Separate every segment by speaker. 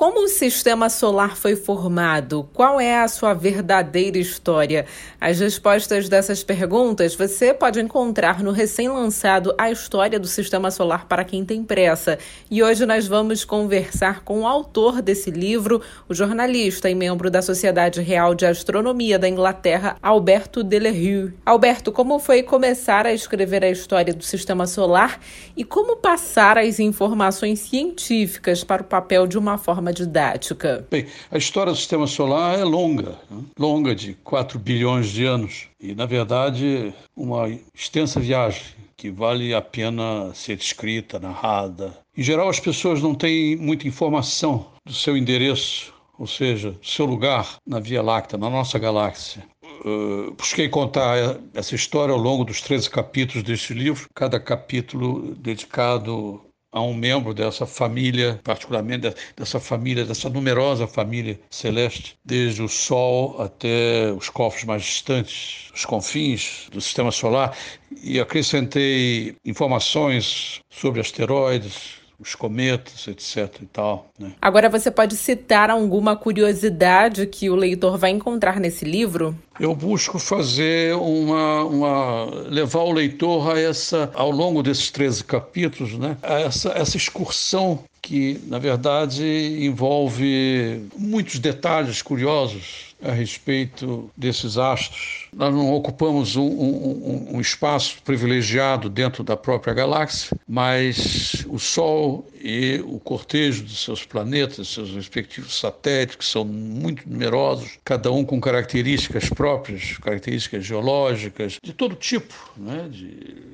Speaker 1: Como o sistema solar foi formado? Qual é a sua verdadeira história? As respostas dessas perguntas você pode encontrar no recém-lançado A História do Sistema Solar para quem tem pressa. E hoje nós vamos conversar com o autor desse livro, o jornalista e membro da Sociedade Real de Astronomia da Inglaterra, Alberto Delerue. Alberto, como foi começar a escrever a história do sistema solar e como passar as informações científicas para o papel de uma forma forma didática?
Speaker 2: Bem, a história do sistema solar é longa, né? longa de 4 bilhões de anos e, na verdade, uma extensa viagem que vale a pena ser escrita, narrada. Em geral, as pessoas não têm muita informação do seu endereço, ou seja, do seu lugar na Via Láctea, na nossa galáxia. Uh, busquei contar essa história ao longo dos 13 capítulos deste livro, cada capítulo dedicado a um membro dessa família, particularmente dessa família, dessa numerosa família celeste, desde o Sol até os corpos mais distantes, os confins do sistema solar, e acrescentei informações sobre asteroides, os cometas, etc. e tal. Né?
Speaker 1: Agora você pode citar alguma curiosidade que o leitor vai encontrar nesse livro?
Speaker 2: Eu busco fazer uma, uma levar o leitor a essa, ao longo desses 13 capítulos, né, a essa, essa excursão que, na verdade, envolve muitos detalhes curiosos a respeito desses astros. Nós não ocupamos um, um, um, espaço privilegiado dentro da própria galáxia, mas o Sol e o cortejo dos seus planetas, seus respectivos satélites, que são muito numerosos, cada um com características próprias, características geológicas, de todo tipo, né? de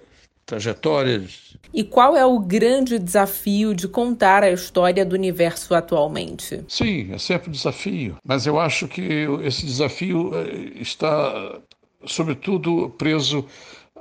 Speaker 2: trajetórias.
Speaker 1: E qual é o grande desafio de contar a história do universo atualmente?
Speaker 2: Sim, é sempre um desafio, mas eu acho que esse desafio eh, está, sobretudo, preso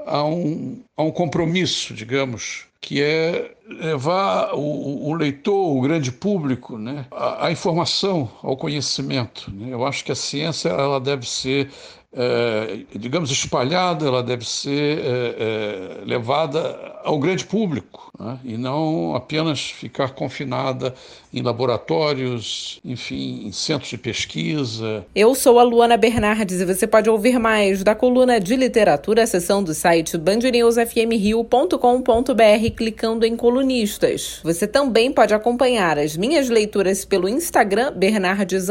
Speaker 2: a um, a um compromisso, digamos, que é levar o, o, leitor, o grande público, né, a, a informação, ao conhecimento. Né? Eu acho que a ciência ela deve ser é, digamos, espalhada, ela deve ser é, é, levada ao grande público né? e não apenas ficar confinada em laboratórios, enfim, em centros de pesquisa.
Speaker 1: Eu sou a Luana Bernardes e você pode ouvir mais da coluna de literatura, a seção do site bandnewsfmrio.com.br clicando em colunistas. Você também pode acompanhar as minhas leituras pelo Instagram Bernardes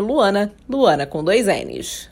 Speaker 1: Luana, Luana com dois N's.